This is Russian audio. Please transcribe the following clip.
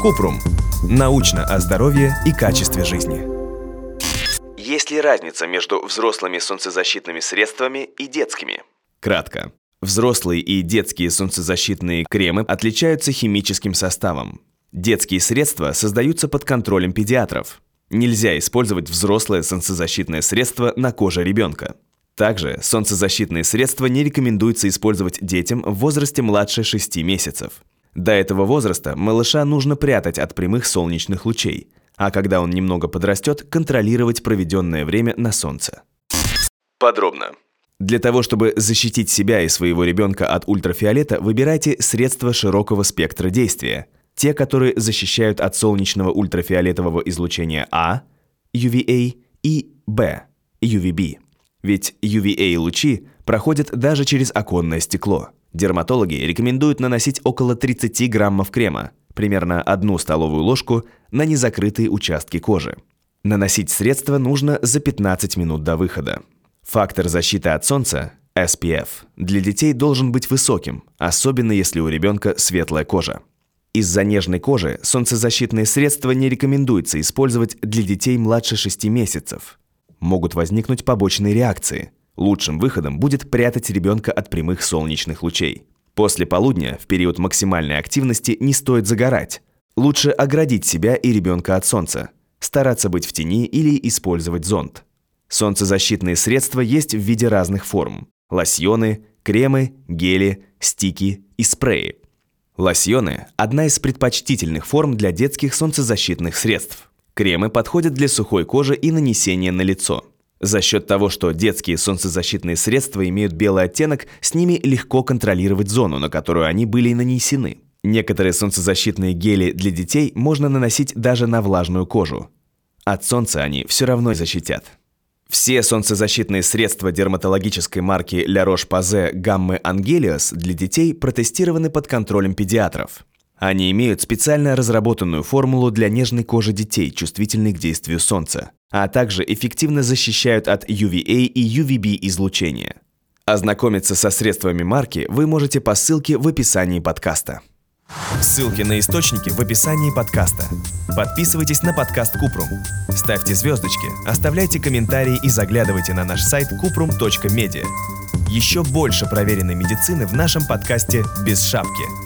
Купрум. Научно о здоровье и качестве жизни. Есть ли разница между взрослыми солнцезащитными средствами и детскими? Кратко. Взрослые и детские солнцезащитные кремы отличаются химическим составом. Детские средства создаются под контролем педиатров. Нельзя использовать взрослое солнцезащитное средство на коже ребенка. Также солнцезащитные средства не рекомендуется использовать детям в возрасте младше 6 месяцев. До этого возраста малыша нужно прятать от прямых солнечных лучей, а когда он немного подрастет, контролировать проведенное время на солнце. Подробно. Для того, чтобы защитить себя и своего ребенка от ультрафиолета, выбирайте средства широкого спектра действия. Те, которые защищают от солнечного ультрафиолетового излучения А, UVA, и Б, UVB. Ведь UVA-лучи проходят даже через оконное стекло. Дерматологи рекомендуют наносить около 30 граммов крема, примерно одну столовую ложку, на незакрытые участки кожи. Наносить средство нужно за 15 минут до выхода. Фактор защиты от солнца SPF для детей должен быть высоким, особенно если у ребенка светлая кожа. Из-за нежной кожи солнцезащитные средства не рекомендуется использовать для детей младше 6 месяцев. Могут возникнуть побочные реакции. Лучшим выходом будет прятать ребенка от прямых солнечных лучей. После полудня, в период максимальной активности, не стоит загорать. Лучше оградить себя и ребенка от солнца, стараться быть в тени или использовать зонт. Солнцезащитные средства есть в виде разных форм. Лосьоны, кремы, гели, стики и спреи. Лосьоны – одна из предпочтительных форм для детских солнцезащитных средств. Кремы подходят для сухой кожи и нанесения на лицо. За счет того, что детские солнцезащитные средства имеют белый оттенок, с ними легко контролировать зону, на которую они были нанесены. Некоторые солнцезащитные гели для детей можно наносить даже на влажную кожу. От солнца они все равно защитят. Все солнцезащитные средства дерматологической марки La Roche-Posay Gamme Angelios для детей протестированы под контролем педиатров. Они имеют специально разработанную формулу для нежной кожи детей, чувствительной к действию солнца, а также эффективно защищают от UVA и UVB излучения. Ознакомиться со средствами марки вы можете по ссылке в описании подкаста. Ссылки на источники в описании подкаста. Подписывайтесь на подкаст Купрум. Ставьте звездочки, оставляйте комментарии и заглядывайте на наш сайт kuprum.media. Еще больше проверенной медицины в нашем подкасте «Без шапки».